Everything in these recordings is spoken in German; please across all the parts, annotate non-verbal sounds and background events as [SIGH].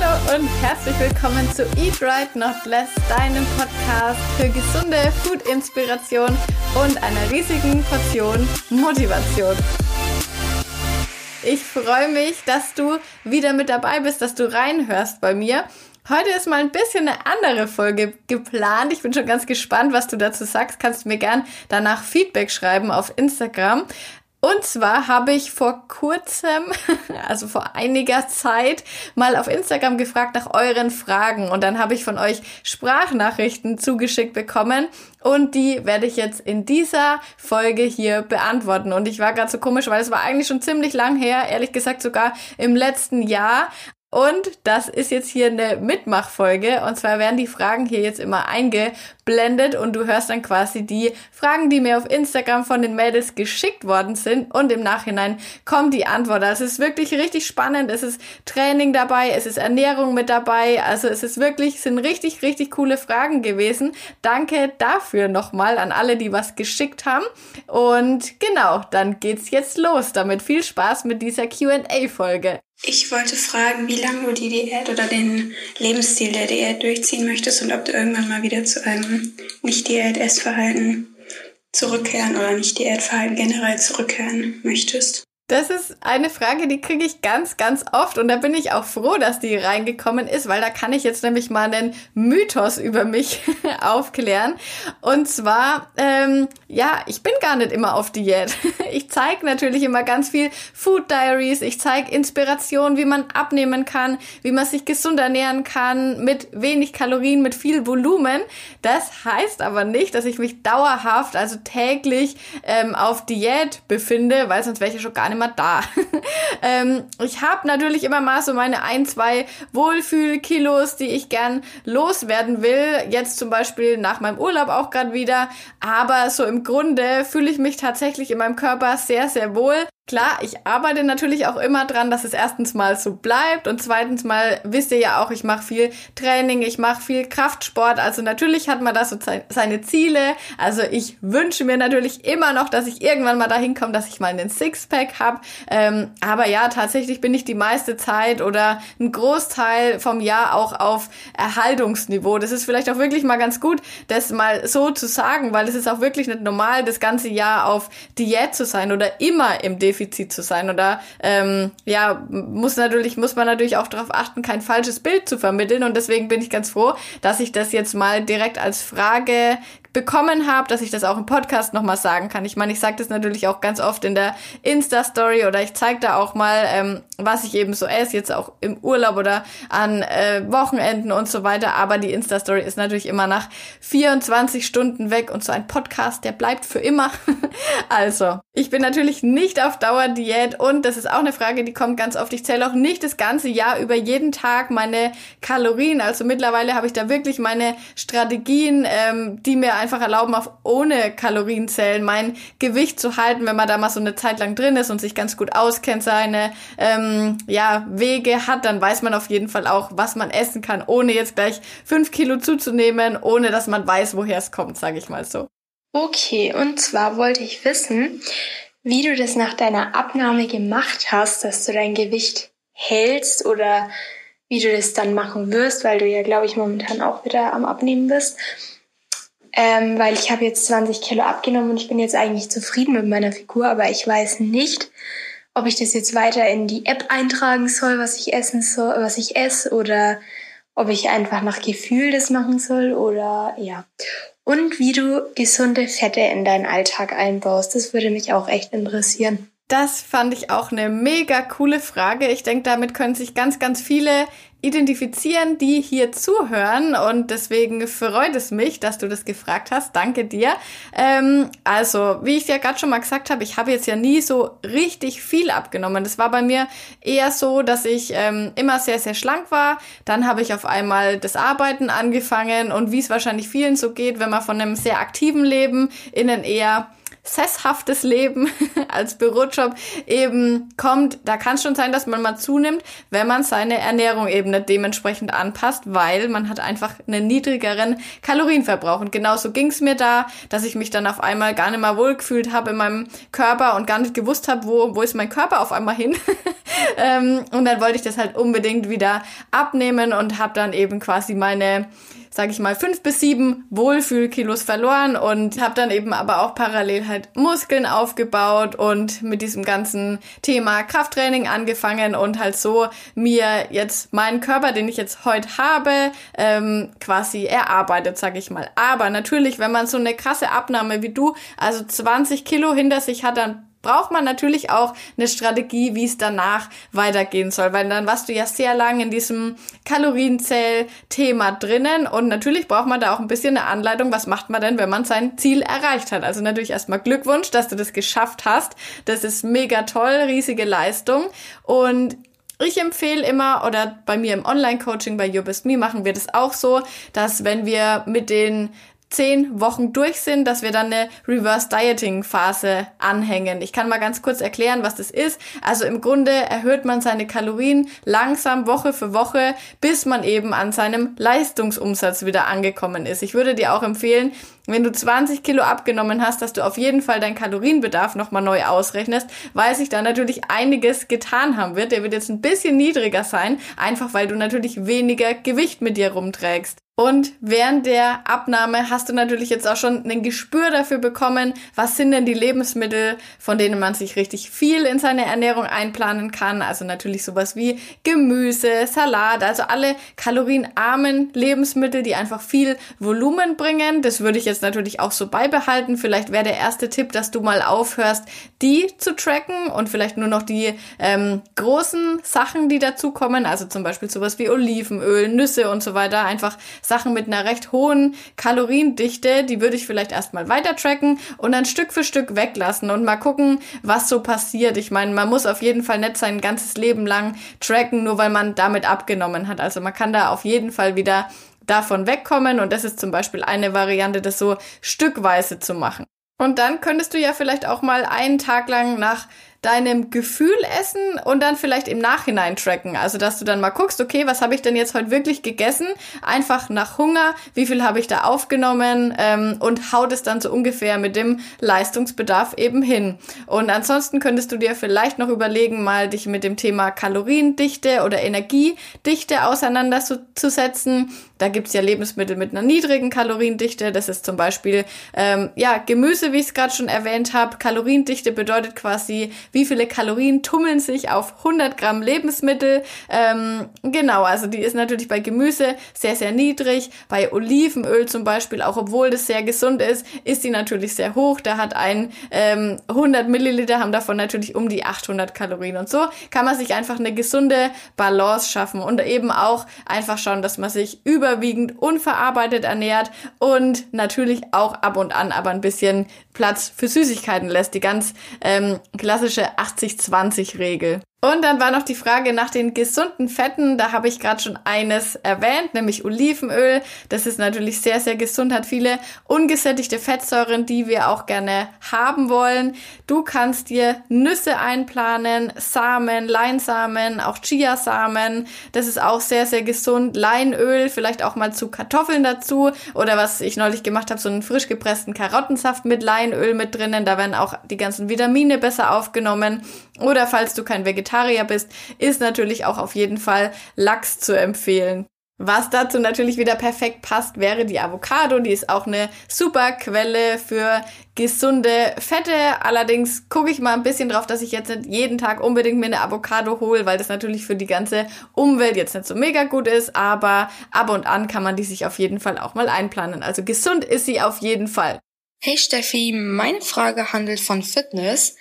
Hallo und herzlich willkommen zu Eat Right Not Less, deinem Podcast für gesunde Food-Inspiration und einer riesigen Portion Motivation. Ich freue mich, dass du wieder mit dabei bist, dass du reinhörst bei mir. Heute ist mal ein bisschen eine andere Folge geplant. Ich bin schon ganz gespannt, was du dazu sagst. Kannst du mir gern danach Feedback schreiben auf Instagram. Und zwar habe ich vor kurzem, [LAUGHS] also vor einiger Zeit, mal auf Instagram gefragt nach euren Fragen und dann habe ich von euch Sprachnachrichten zugeschickt bekommen und die werde ich jetzt in dieser Folge hier beantworten. Und ich war gerade so komisch, weil es war eigentlich schon ziemlich lang her, ehrlich gesagt sogar im letzten Jahr. Und das ist jetzt hier eine Mitmachfolge. Und zwar werden die Fragen hier jetzt immer eingeblendet und du hörst dann quasi die Fragen, die mir auf Instagram von den Mädels geschickt worden sind. Und im Nachhinein kommt die Antwort. Also es ist wirklich richtig spannend. Es ist Training dabei, es ist Ernährung mit dabei. Also es ist wirklich, sind richtig, richtig coole Fragen gewesen. Danke dafür nochmal an alle, die was geschickt haben. Und genau, dann geht's jetzt los damit. Viel Spaß mit dieser QA-Folge. Ich wollte fragen, wie lange du die Diät oder den Lebensstil der Diät durchziehen möchtest und ob du irgendwann mal wieder zu einem Nicht-Diät-Essverhalten zurückkehren oder Nicht-Diätverhalten generell zurückkehren möchtest. Das ist eine Frage, die kriege ich ganz, ganz oft und da bin ich auch froh, dass die reingekommen ist, weil da kann ich jetzt nämlich mal einen Mythos über mich [LAUGHS] aufklären. Und zwar, ähm, ja, ich bin gar nicht immer auf Diät. [LAUGHS] Ich zeige natürlich immer ganz viel Food Diaries, ich zeige Inspiration, wie man abnehmen kann, wie man sich gesund ernähren kann, mit wenig Kalorien, mit viel Volumen. Das heißt aber nicht, dass ich mich dauerhaft, also täglich ähm, auf Diät befinde, weil sonst wäre ich schon gar nicht immer da. [LAUGHS] ähm, ich habe natürlich immer mal so meine ein, zwei Wohlfühlkilos, die ich gern loswerden will. Jetzt zum Beispiel nach meinem Urlaub auch gerade wieder. Aber so im Grunde fühle ich mich tatsächlich in meinem Körper sehr, sehr wohl. Klar, ich arbeite natürlich auch immer dran, dass es erstens mal so bleibt und zweitens mal wisst ihr ja auch, ich mache viel Training, ich mache viel Kraftsport. Also natürlich hat man da so seine Ziele. Also ich wünsche mir natürlich immer noch, dass ich irgendwann mal dahin komme, dass ich mal einen Sixpack habe. Ähm, aber ja, tatsächlich bin ich die meiste Zeit oder ein Großteil vom Jahr auch auf Erhaltungsniveau. Das ist vielleicht auch wirklich mal ganz gut, das mal so zu sagen, weil es ist auch wirklich nicht normal, das ganze Jahr auf Diät zu sein oder immer im Defizit Defizit zu sein. Oder ähm, ja, muss natürlich, muss man natürlich auch darauf achten, kein falsches Bild zu vermitteln. Und deswegen bin ich ganz froh, dass ich das jetzt mal direkt als Frage bekommen habe, dass ich das auch im Podcast nochmal sagen kann. Ich meine, ich sage das natürlich auch ganz oft in der Insta-Story oder ich zeige da auch mal, ähm, was ich eben so esse, jetzt auch im Urlaub oder an äh, Wochenenden und so weiter. Aber die Insta-Story ist natürlich immer nach 24 Stunden weg und so ein Podcast, der bleibt für immer. [LAUGHS] also, ich bin natürlich nicht auf Dauerdiät und das ist auch eine Frage, die kommt ganz oft. Ich zähle auch nicht das ganze Jahr über jeden Tag meine Kalorien. Also mittlerweile habe ich da wirklich meine Strategien, ähm, die mir einfach erlauben, auf ohne Kalorienzählen mein Gewicht zu halten, wenn man da mal so eine Zeit lang drin ist und sich ganz gut auskennt, seine ähm, ja, Wege hat, dann weiß man auf jeden Fall auch, was man essen kann, ohne jetzt gleich fünf Kilo zuzunehmen, ohne dass man weiß, woher es kommt, sage ich mal so. Okay, und zwar wollte ich wissen, wie du das nach deiner Abnahme gemacht hast, dass du dein Gewicht hältst oder wie du das dann machen wirst, weil du ja, glaube ich, momentan auch wieder am Abnehmen bist ähm, weil ich habe jetzt 20 Kilo abgenommen und ich bin jetzt eigentlich zufrieden mit meiner Figur, aber ich weiß nicht, ob ich das jetzt weiter in die App eintragen soll, was ich essen soll, was ich esse oder ob ich einfach nach Gefühl das machen soll oder ja. Und wie du gesunde Fette in deinen Alltag einbaust, das würde mich auch echt interessieren. Das fand ich auch eine mega coole Frage. Ich denke, damit können sich ganz, ganz viele identifizieren, die hier zuhören. Und deswegen freut es mich, dass du das gefragt hast. Danke dir. Ähm, also, wie ich ja gerade schon mal gesagt habe, ich habe jetzt ja nie so richtig viel abgenommen. Das war bei mir eher so, dass ich ähm, immer sehr, sehr schlank war. Dann habe ich auf einmal das Arbeiten angefangen und wie es wahrscheinlich vielen so geht, wenn man von einem sehr aktiven Leben in ein eher sesshaftes Leben [LAUGHS] als Bürojob eben kommt, da kann es schon sein, dass man mal zunimmt, wenn man seine Ernährung eben nicht dementsprechend anpasst, weil man hat einfach einen niedrigeren Kalorienverbrauch. Und genauso ging es mir da, dass ich mich dann auf einmal gar nicht mehr wohlgefühlt habe in meinem Körper und gar nicht gewusst habe, wo, wo ist mein Körper auf einmal hin. [LAUGHS] ähm, und dann wollte ich das halt unbedingt wieder abnehmen und habe dann eben quasi meine sage ich mal, fünf bis sieben Wohlfühlkilos verloren und habe dann eben aber auch parallel halt Muskeln aufgebaut und mit diesem ganzen Thema Krafttraining angefangen und halt so mir jetzt meinen Körper, den ich jetzt heute habe, ähm, quasi erarbeitet, sage ich mal. Aber natürlich, wenn man so eine krasse Abnahme wie du, also 20 Kilo hinter sich hat, dann braucht man natürlich auch eine Strategie, wie es danach weitergehen soll, weil dann warst du ja sehr lang in diesem Kalorienzähl-Thema drinnen und natürlich braucht man da auch ein bisschen eine Anleitung, was macht man denn, wenn man sein Ziel erreicht hat. Also natürlich erstmal Glückwunsch, dass du das geschafft hast. Das ist mega toll, riesige Leistung und ich empfehle immer, oder bei mir im Online-Coaching bei You Best Me machen wir das auch so, dass wenn wir mit den zehn Wochen durch sind, dass wir dann eine Reverse Dieting Phase anhängen. Ich kann mal ganz kurz erklären, was das ist. Also im Grunde erhöht man seine Kalorien langsam Woche für Woche, bis man eben an seinem Leistungsumsatz wieder angekommen ist. Ich würde dir auch empfehlen, wenn du 20 Kilo abgenommen hast, dass du auf jeden Fall deinen Kalorienbedarf nochmal neu ausrechnest, weil sich da natürlich einiges getan haben wird. Der wird jetzt ein bisschen niedriger sein, einfach weil du natürlich weniger Gewicht mit dir rumträgst. Und während der Abnahme hast du natürlich jetzt auch schon ein Gespür dafür bekommen, was sind denn die Lebensmittel, von denen man sich richtig viel in seine Ernährung einplanen kann. Also natürlich sowas wie Gemüse, Salat, also alle kalorienarmen Lebensmittel, die einfach viel Volumen bringen. Das würde ich jetzt natürlich auch so beibehalten. Vielleicht wäre der erste Tipp, dass du mal aufhörst, die zu tracken und vielleicht nur noch die ähm, großen Sachen, die dazukommen. Also zum Beispiel sowas wie Olivenöl, Nüsse und so weiter. Einfach Sachen mit einer recht hohen Kaloriendichte, die würde ich vielleicht erstmal weiter tracken und dann Stück für Stück weglassen und mal gucken, was so passiert. Ich meine, man muss auf jeden Fall nicht sein ganzes Leben lang tracken, nur weil man damit abgenommen hat. Also man kann da auf jeden Fall wieder davon wegkommen und das ist zum Beispiel eine Variante, das so stückweise zu machen. Und dann könntest du ja vielleicht auch mal einen Tag lang nach deinem Gefühl essen und dann vielleicht im Nachhinein tracken. Also, dass du dann mal guckst, okay, was habe ich denn jetzt heute wirklich gegessen? Einfach nach Hunger, wie viel habe ich da aufgenommen ähm, und haut es dann so ungefähr mit dem Leistungsbedarf eben hin. Und ansonsten könntest du dir vielleicht noch überlegen, mal dich mit dem Thema Kaloriendichte oder Energiedichte auseinanderzusetzen. Da gibt's ja Lebensmittel mit einer niedrigen Kaloriendichte. Das ist zum Beispiel ähm, ja Gemüse, wie ich es gerade schon erwähnt habe. Kaloriendichte bedeutet quasi, wie viele Kalorien tummeln sich auf 100 Gramm Lebensmittel. Ähm, genau, also die ist natürlich bei Gemüse sehr, sehr niedrig. Bei Olivenöl zum Beispiel, auch obwohl das sehr gesund ist, ist die natürlich sehr hoch. Da hat ein ähm, 100 Milliliter, haben davon natürlich um die 800 Kalorien. Und so kann man sich einfach eine gesunde Balance schaffen und eben auch einfach schauen, dass man sich überwiegend unverarbeitet ernährt und natürlich auch ab und an aber ein bisschen Platz für Süßigkeiten lässt. Die ganz ähm, klassische 80-20-Regel. Und dann war noch die Frage nach den gesunden Fetten. Da habe ich gerade schon eines erwähnt, nämlich Olivenöl. Das ist natürlich sehr, sehr gesund, hat viele ungesättigte Fettsäuren, die wir auch gerne haben wollen. Du kannst dir Nüsse einplanen, Samen, Leinsamen, auch Chiasamen. Das ist auch sehr, sehr gesund. Leinöl, vielleicht auch mal zu Kartoffeln dazu. Oder was ich neulich gemacht habe, so einen frisch gepressten Karottensaft mit Leinöl mit drinnen. Da werden auch die ganzen Vitamine besser aufgenommen. Oder falls du kein Vegetarier Vegetarier bist, ist natürlich auch auf jeden Fall Lachs zu empfehlen. Was dazu natürlich wieder perfekt passt, wäre die Avocado. Die ist auch eine super Quelle für gesunde Fette. Allerdings gucke ich mal ein bisschen drauf, dass ich jetzt nicht jeden Tag unbedingt mir eine Avocado hole, weil das natürlich für die ganze Umwelt jetzt nicht so mega gut ist. Aber ab und an kann man die sich auf jeden Fall auch mal einplanen. Also gesund ist sie auf jeden Fall. Hey Steffi, meine Frage handelt von Fitness.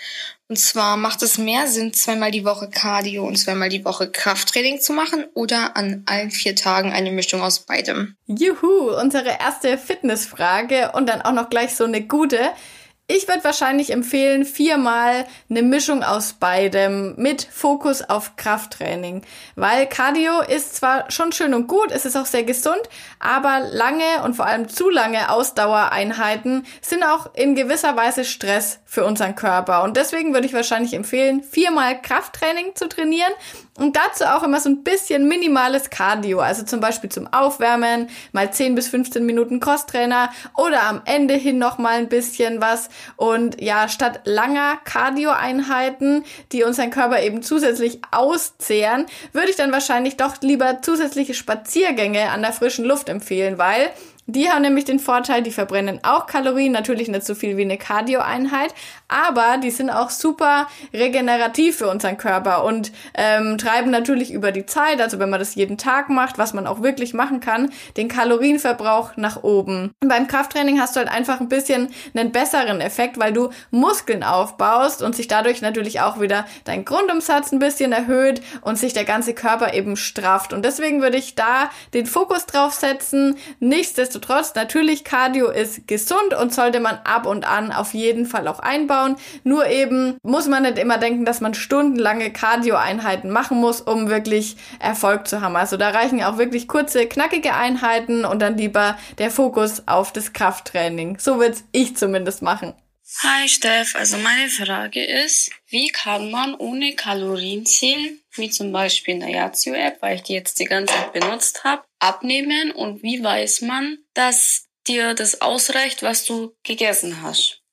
Und zwar macht es mehr Sinn, zweimal die Woche Cardio und zweimal die Woche Krafttraining zu machen oder an allen vier Tagen eine Mischung aus beidem? Juhu, unsere erste Fitnessfrage und dann auch noch gleich so eine gute. Ich würde wahrscheinlich empfehlen, viermal eine Mischung aus beidem mit Fokus auf Krafttraining. Weil Cardio ist zwar schon schön und gut, es ist auch sehr gesund, aber lange und vor allem zu lange Ausdauereinheiten sind auch in gewisser Weise Stress für unseren Körper. Und deswegen würde ich wahrscheinlich empfehlen, viermal Krafttraining zu trainieren und dazu auch immer so ein bisschen minimales Cardio, also zum Beispiel zum Aufwärmen, mal 10 bis 15 Minuten Crosstrainer oder am Ende hin noch mal ein bisschen was. Und ja, statt langer Cardio-Einheiten, die unseren Körper eben zusätzlich auszehren, würde ich dann wahrscheinlich doch lieber zusätzliche Spaziergänge an der frischen Luft empfehlen, weil die haben nämlich den Vorteil, die verbrennen auch Kalorien, natürlich nicht so viel wie eine Cardio-Einheit, aber die sind auch super regenerativ für unseren Körper und ähm, treiben natürlich über die Zeit, also wenn man das jeden Tag macht, was man auch wirklich machen kann, den Kalorienverbrauch nach oben. Beim Krafttraining hast du halt einfach ein bisschen einen besseren Effekt, weil du Muskeln aufbaust und sich dadurch natürlich auch wieder dein Grundumsatz ein bisschen erhöht und sich der ganze Körper eben strafft. Und deswegen würde ich da den Fokus drauf setzen. Nichtsdestotrotz, natürlich Cardio ist gesund und sollte man ab und an auf jeden Fall auch einbauen. Nur eben muss man nicht immer denken, dass man stundenlange Cardio-Einheiten machen muss, um wirklich Erfolg zu haben. Also da reichen auch wirklich kurze, knackige Einheiten und dann lieber der Fokus auf das Krafttraining. So würde ich zumindest machen. Hi Steff, also meine Frage ist, wie kann man ohne Kalorien wie zum Beispiel in der Yazio-App, weil ich die jetzt die ganze Zeit benutzt habe, abnehmen und wie weiß man, dass dir das ausreicht, was du gegessen hast?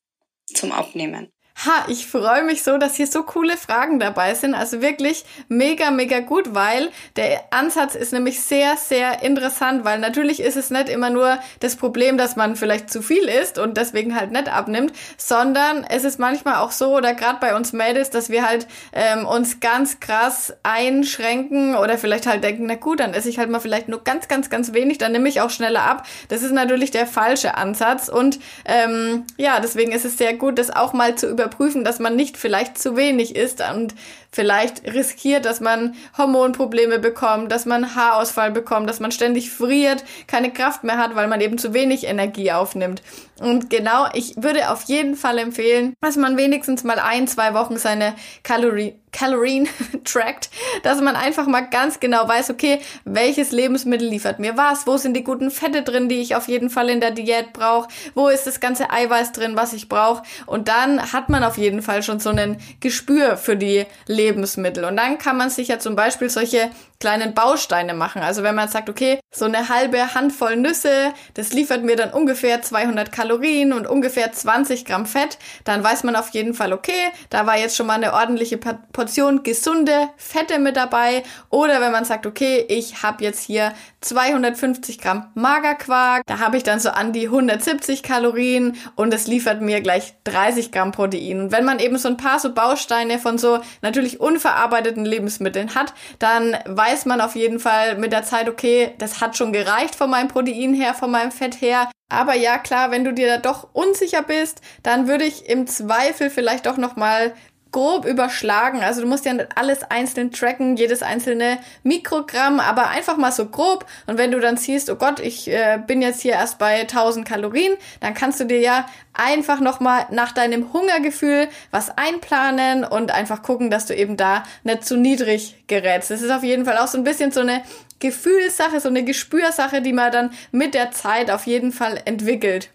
zum Abnehmen. Ha, ich freue mich so, dass hier so coole Fragen dabei sind. Also wirklich mega, mega gut, weil der Ansatz ist nämlich sehr, sehr interessant, weil natürlich ist es nicht immer nur das Problem, dass man vielleicht zu viel isst und deswegen halt nicht abnimmt, sondern es ist manchmal auch so, oder gerade bei uns Mädels, dass wir halt ähm, uns ganz krass einschränken oder vielleicht halt denken, na gut, dann esse ich halt mal vielleicht nur ganz, ganz, ganz wenig, dann nehme ich auch schneller ab. Das ist natürlich der falsche Ansatz und ähm, ja, deswegen ist es sehr gut, das auch mal zu über überprüfen, dass man nicht vielleicht zu wenig isst und vielleicht riskiert, dass man Hormonprobleme bekommt, dass man Haarausfall bekommt, dass man ständig friert, keine Kraft mehr hat, weil man eben zu wenig Energie aufnimmt. Und genau, ich würde auf jeden Fall empfehlen, dass man wenigstens mal ein, zwei Wochen seine Kalorien Kalorien [LAUGHS] trackt, dass man einfach mal ganz genau weiß, okay, welches Lebensmittel liefert mir was, wo sind die guten Fette drin, die ich auf jeden Fall in der Diät brauche, wo ist das ganze Eiweiß drin, was ich brauche und dann hat man auf jeden Fall schon so ein Gespür für die Lebensmittel und dann kann man sich ja zum Beispiel solche kleinen Bausteine machen. Also wenn man sagt, okay, so eine halbe Handvoll Nüsse, das liefert mir dann ungefähr 200 Kalorien und ungefähr 20 Gramm Fett, dann weiß man auf jeden Fall, okay, da war jetzt schon mal eine ordentliche Portion gesunde Fette mit dabei. Oder wenn man sagt, okay, ich habe jetzt hier 250 Gramm Magerquark, da habe ich dann so an die 170 Kalorien und es liefert mir gleich 30 Gramm Protein. Und wenn man eben so ein paar so Bausteine von so natürlich unverarbeiteten Lebensmitteln hat, dann weiß weiß man auf jeden Fall mit der Zeit, okay, das hat schon gereicht von meinem Protein her, von meinem Fett her. Aber ja, klar, wenn du dir da doch unsicher bist, dann würde ich im Zweifel vielleicht doch nochmal grob überschlagen. Also du musst ja nicht alles einzeln tracken, jedes einzelne Mikrogramm, aber einfach mal so grob. Und wenn du dann siehst, oh Gott, ich äh, bin jetzt hier erst bei 1000 Kalorien, dann kannst du dir ja einfach nochmal nach deinem Hungergefühl was einplanen und einfach gucken, dass du eben da nicht zu niedrig gerätst. Das ist auf jeden Fall auch so ein bisschen so eine Gefühlssache, so eine Gespürsache, die man dann mit der Zeit auf jeden Fall entwickelt.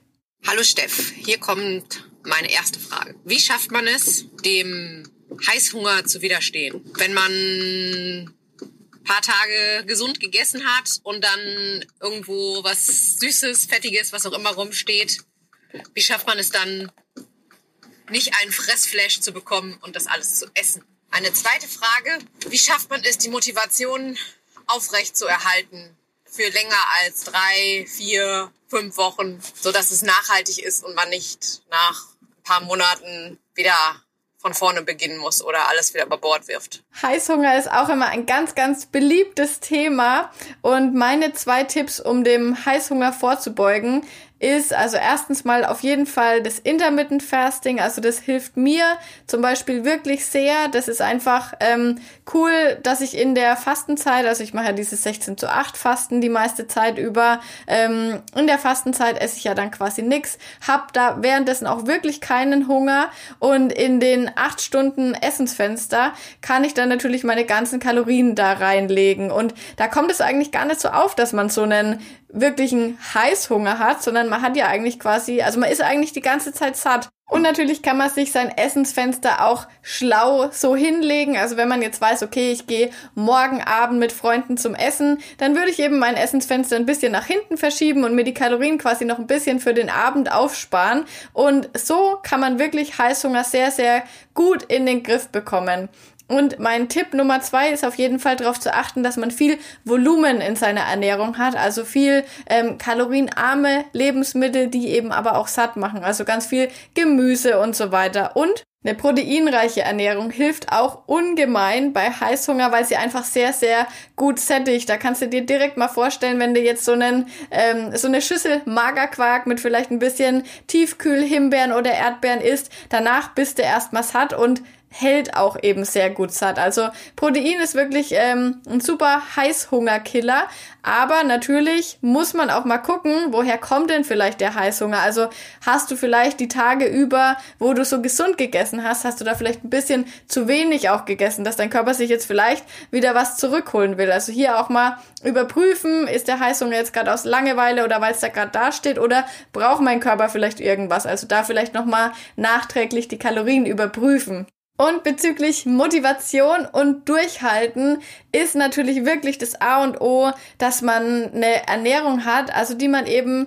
Hallo Steff, hier kommt meine erste Frage. Wie schafft man es, dem Heißhunger zu widerstehen? Wenn man paar Tage gesund gegessen hat und dann irgendwo was Süßes, Fettiges, was auch immer rumsteht, wie schafft man es dann, nicht einen Fressflash zu bekommen und das alles zu essen? Eine zweite Frage, wie schafft man es, die Motivation aufrecht zu erhalten für länger als drei, vier, fünf Wochen, so dass es nachhaltig ist und man nicht nach paar Monaten wieder von vorne beginnen muss oder alles wieder über Bord wirft. Heißhunger ist auch immer ein ganz, ganz beliebtes Thema. Und meine zwei Tipps, um dem Heißhunger vorzubeugen, ist also erstens mal auf jeden Fall das Intermittent Fasting. Also das hilft mir zum Beispiel wirklich sehr. Das ist einfach ähm, cool, dass ich in der Fastenzeit, also ich mache ja dieses 16 zu 8 Fasten die meiste Zeit über, ähm, in der Fastenzeit esse ich ja dann quasi nix, hab da währenddessen auch wirklich keinen Hunger und in den acht Stunden Essensfenster kann ich dann natürlich meine ganzen Kalorien da reinlegen und da kommt es eigentlich gar nicht so auf, dass man so einen wirklichen Heißhunger hat, sondern man hat ja eigentlich quasi, also man ist eigentlich die ganze Zeit satt. Und natürlich kann man sich sein Essensfenster auch schlau so hinlegen. Also wenn man jetzt weiß, okay, ich gehe morgen Abend mit Freunden zum Essen, dann würde ich eben mein Essensfenster ein bisschen nach hinten verschieben und mir die Kalorien quasi noch ein bisschen für den Abend aufsparen. Und so kann man wirklich Heißhunger sehr, sehr gut in den Griff bekommen. Und mein Tipp Nummer zwei ist auf jeden Fall darauf zu achten, dass man viel Volumen in seiner Ernährung hat, also viel ähm, kalorienarme Lebensmittel, die eben aber auch satt machen, also ganz viel Gemüse und so weiter. Und eine proteinreiche Ernährung hilft auch ungemein bei Heißhunger, weil sie einfach sehr, sehr gut sättigt. Da kannst du dir direkt mal vorstellen, wenn du jetzt so, einen, ähm, so eine Schüssel Magerquark mit vielleicht ein bisschen Tiefkühl-Himbeeren oder Erdbeeren isst, danach bist du erstmal satt und hält auch eben sehr gut satt. Also Protein ist wirklich ähm, ein super Heißhungerkiller, aber natürlich muss man auch mal gucken, woher kommt denn vielleicht der Heißhunger? Also hast du vielleicht die Tage über, wo du so gesund gegessen hast, hast du da vielleicht ein bisschen zu wenig auch gegessen, dass dein Körper sich jetzt vielleicht wieder was zurückholen will. Also hier auch mal überprüfen, ist der Heißhunger jetzt gerade aus Langeweile oder weil es da gerade da steht oder braucht mein Körper vielleicht irgendwas? Also da vielleicht nochmal nachträglich die Kalorien überprüfen. Und bezüglich Motivation und Durchhalten ist natürlich wirklich das A und O, dass man eine Ernährung hat, also die man eben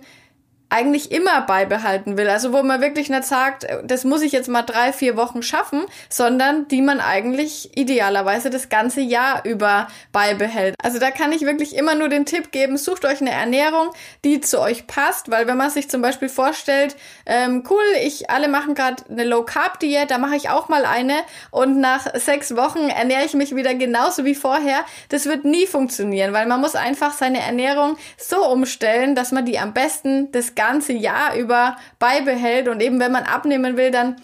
eigentlich immer beibehalten will. Also wo man wirklich nicht sagt, das muss ich jetzt mal drei, vier Wochen schaffen, sondern die man eigentlich idealerweise das ganze Jahr über beibehält. Also da kann ich wirklich immer nur den Tipp geben, sucht euch eine Ernährung, die zu euch passt, weil wenn man sich zum Beispiel vorstellt, ähm, cool, ich alle machen gerade eine Low Carb Diät, da mache ich auch mal eine und nach sechs Wochen ernähre ich mich wieder genauso wie vorher. Das wird nie funktionieren, weil man muss einfach seine Ernährung so umstellen, dass man die am besten das ganze Jahr über beibehält. Und eben wenn man abnehmen will, dann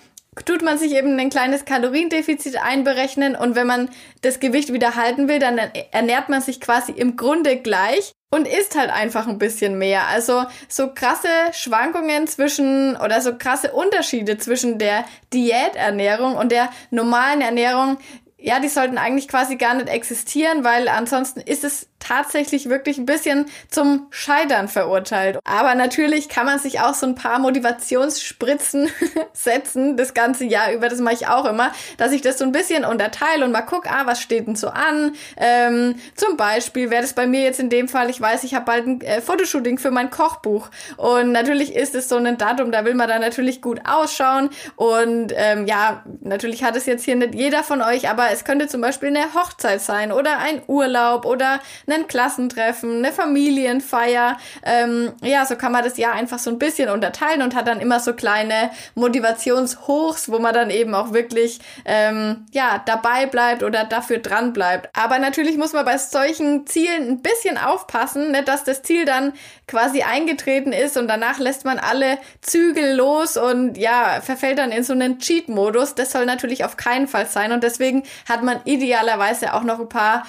tut man sich eben ein kleines Kaloriendefizit einberechnen und wenn man das Gewicht wieder halten will, dann ernährt man sich quasi im Grunde gleich und isst halt einfach ein bisschen mehr. Also so krasse Schwankungen zwischen oder so krasse Unterschiede zwischen der Diäternährung und der normalen Ernährung, ja, die sollten eigentlich quasi gar nicht existieren, weil ansonsten ist es tatsächlich wirklich ein bisschen zum Scheitern verurteilt. Aber natürlich kann man sich auch so ein paar Motivationsspritzen [LAUGHS] setzen, das ganze Jahr über. Das mache ich auch immer, dass ich das so ein bisschen unterteile und mal gucke, ah, was steht denn so an? Ähm, zum Beispiel wäre das bei mir jetzt in dem Fall, ich weiß, ich habe bald ein äh, Fotoshooting für mein Kochbuch. Und natürlich ist es so ein Datum, da will man dann natürlich gut ausschauen. Und ähm, ja, natürlich hat es jetzt hier nicht jeder von euch, aber es könnte zum Beispiel eine Hochzeit sein oder ein Urlaub oder ein Klassentreffen, eine Familienfeier. Ähm, ja, so kann man das Jahr einfach so ein bisschen unterteilen und hat dann immer so kleine Motivationshochs, wo man dann eben auch wirklich ähm, ja dabei bleibt oder dafür dran bleibt. Aber natürlich muss man bei solchen Zielen ein bisschen aufpassen, ne, dass das Ziel dann quasi eingetreten ist und danach lässt man alle Zügel los und ja, verfällt dann in so einen Cheat-Modus. Das soll natürlich auf keinen Fall sein und deswegen hat man idealerweise auch noch ein paar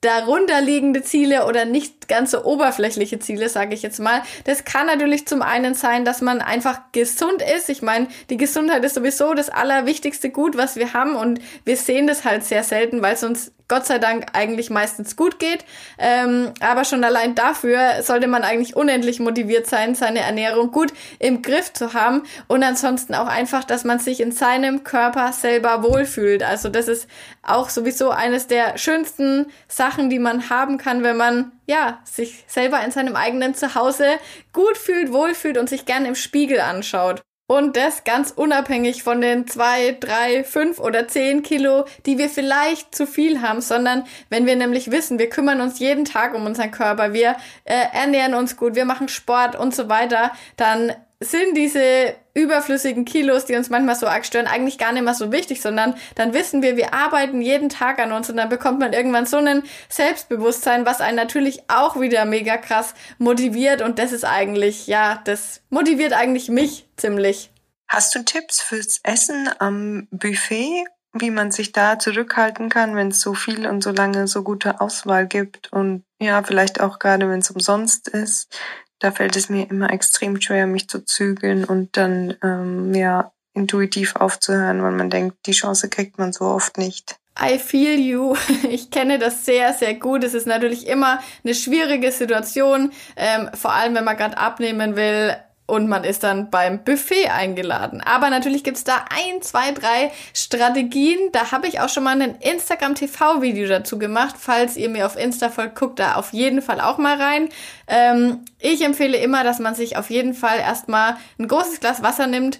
darunterliegende Ziele oder nicht ganz so oberflächliche Ziele, sage ich jetzt mal. Das kann natürlich zum einen sein, dass man einfach gesund ist. Ich meine, die Gesundheit ist sowieso das allerwichtigste Gut, was wir haben und wir sehen das halt sehr selten, weil es uns Gott sei Dank eigentlich meistens gut geht. Ähm, aber schon allein dafür sollte man eigentlich unendlich motiviert sein, seine Ernährung gut im Griff zu haben und ansonsten auch einfach, dass man sich in seinem Körper selber wohlfühlt. Also das ist auch sowieso eines der schönsten Sachen, die man haben kann, wenn man ja sich selber in seinem eigenen Zuhause gut fühlt, wohlfühlt und sich gern im Spiegel anschaut. Und das ganz unabhängig von den zwei, drei, fünf oder zehn Kilo, die wir vielleicht zu viel haben, sondern wenn wir nämlich wissen, wir kümmern uns jeden Tag um unseren Körper, wir äh, ernähren uns gut, wir machen Sport und so weiter, dann sind diese überflüssigen Kilos, die uns manchmal so arg stören, eigentlich gar nicht mehr so wichtig, sondern dann wissen wir, wir arbeiten jeden Tag an uns und dann bekommt man irgendwann so ein Selbstbewusstsein, was einen natürlich auch wieder mega krass motiviert und das ist eigentlich, ja, das motiviert eigentlich mich ziemlich. Hast du Tipps fürs Essen am Buffet, wie man sich da zurückhalten kann, wenn es so viel und so lange so gute Auswahl gibt und ja, vielleicht auch gerade wenn es umsonst ist, da fällt es mir immer extrem schwer, mich zu zügeln und dann ähm, ja intuitiv aufzuhören, weil man denkt, die Chance kriegt man so oft nicht. I feel you. [LAUGHS] Ich kenne das sehr, sehr gut. Es ist natürlich immer eine schwierige Situation, ähm, vor allem wenn man gerade abnehmen will und man ist dann beim Buffet eingeladen. Aber natürlich gibt's da ein, zwei, drei Strategien. Da habe ich auch schon mal ein Instagram-TV-Video dazu gemacht. Falls ihr mir auf Insta folgt, guckt da auf jeden Fall auch mal rein. Ähm, ich empfehle immer, dass man sich auf jeden Fall erstmal ein großes Glas Wasser nimmt,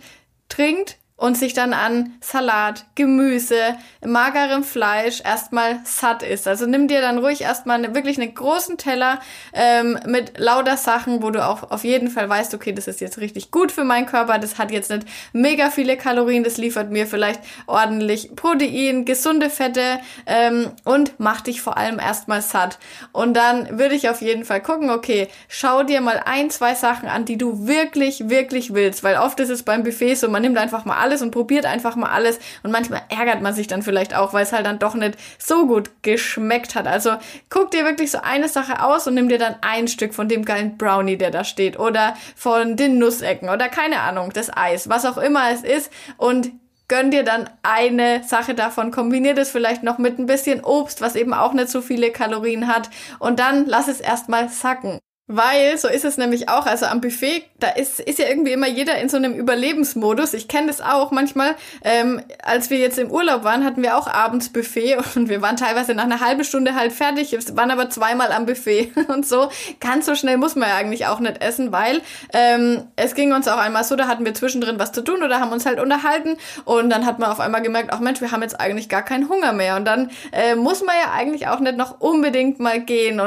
trinkt, und sich dann an Salat, Gemüse, magerem Fleisch erstmal satt ist. Also nimm dir dann ruhig erstmal eine, wirklich einen großen Teller ähm, mit lauter Sachen, wo du auch auf jeden Fall weißt, okay, das ist jetzt richtig gut für meinen Körper, das hat jetzt nicht mega viele Kalorien, das liefert mir vielleicht ordentlich Protein, gesunde Fette ähm, und macht dich vor allem erstmal satt. Und dann würde ich auf jeden Fall gucken, okay, schau dir mal ein, zwei Sachen an, die du wirklich, wirklich willst, weil oft ist es beim Buffet so, man nimmt einfach mal alles alles und probiert einfach mal alles. Und manchmal ärgert man sich dann vielleicht auch, weil es halt dann doch nicht so gut geschmeckt hat. Also guck dir wirklich so eine Sache aus und nimm dir dann ein Stück von dem geilen Brownie, der da steht. Oder von den Nussecken oder keine Ahnung, das Eis, was auch immer es ist. Und gönn dir dann eine Sache davon, kombinier das vielleicht noch mit ein bisschen Obst, was eben auch nicht so viele Kalorien hat und dann lass es erstmal sacken. Weil, so ist es nämlich auch, also am Buffet, da ist, ist ja irgendwie immer jeder in so einem Überlebensmodus. Ich kenne das auch manchmal. Ähm, als wir jetzt im Urlaub waren, hatten wir auch abends Buffet [LAUGHS] und wir waren teilweise nach einer halben Stunde halt fertig, waren aber zweimal am Buffet [LAUGHS] und so. Ganz so schnell muss man ja eigentlich auch nicht essen, weil ähm, es ging uns auch einmal so, da hatten wir zwischendrin was zu tun oder haben uns halt unterhalten und dann hat man auf einmal gemerkt, ach Mensch, wir haben jetzt eigentlich gar keinen Hunger mehr und dann äh, muss man ja eigentlich auch nicht noch unbedingt mal gehen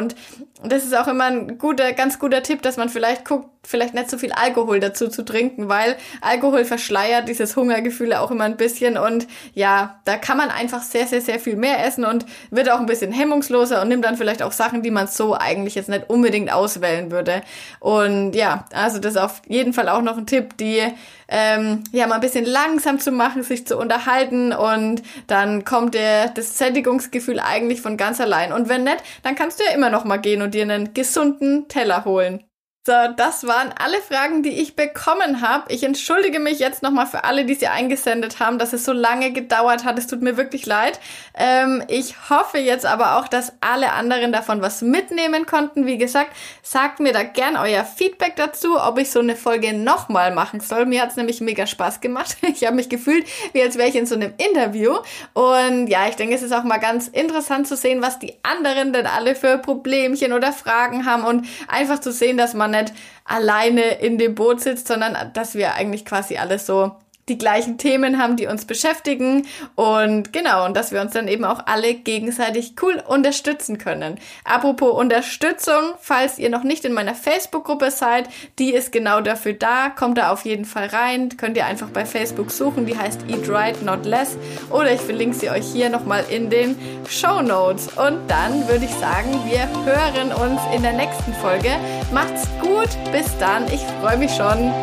und das ist auch immer ein guter ganz guter Tipp, dass man vielleicht guckt, vielleicht nicht so viel Alkohol dazu zu trinken, weil Alkohol verschleiert dieses Hungergefühl auch immer ein bisschen und ja, da kann man einfach sehr, sehr, sehr viel mehr essen und wird auch ein bisschen hemmungsloser und nimmt dann vielleicht auch Sachen, die man so eigentlich jetzt nicht unbedingt auswählen würde. Und ja, also das ist auf jeden Fall auch noch ein Tipp, die ähm, ja mal ein bisschen langsam zu machen, sich zu unterhalten und dann kommt der, das Sättigungsgefühl eigentlich von ganz allein. Und wenn nicht, dann kannst du ja immer noch mal gehen und dir einen gesunden Teller holen. So, das waren alle Fragen, die ich bekommen habe. Ich entschuldige mich jetzt nochmal für alle, die sie eingesendet haben, dass es so lange gedauert hat. Es tut mir wirklich leid. Ähm, ich hoffe jetzt aber auch, dass alle anderen davon was mitnehmen konnten. Wie gesagt, sagt mir da gern euer Feedback dazu, ob ich so eine Folge nochmal machen soll. Mir hat's nämlich mega Spaß gemacht. [LAUGHS] Ich habe mich gefühlt, wie als wäre ich in so einem Interview. Und ja, ich denke, es ist auch mal ganz interessant zu sehen, was die anderen denn alle für Problemchen oder Fragen haben und einfach zu sehen, dass man nicht alleine in dem Boot sitzt, sondern dass wir eigentlich quasi alles so die gleichen Themen haben, die uns beschäftigen. Und genau, und dass wir uns dann eben auch alle gegenseitig cool unterstützen können. Apropos Unterstützung, falls ihr noch nicht in meiner Facebook-Gruppe seid, die ist genau dafür da, kommt da auf jeden Fall rein, könnt ihr einfach bei Facebook suchen, die heißt Eat Right Not Less. Oder ich verlinke sie euch hier nochmal in den Show Notes. Und dann würde ich sagen, wir hören uns in der nächsten Folge. Macht's gut, bis dann, ich freue mich schon.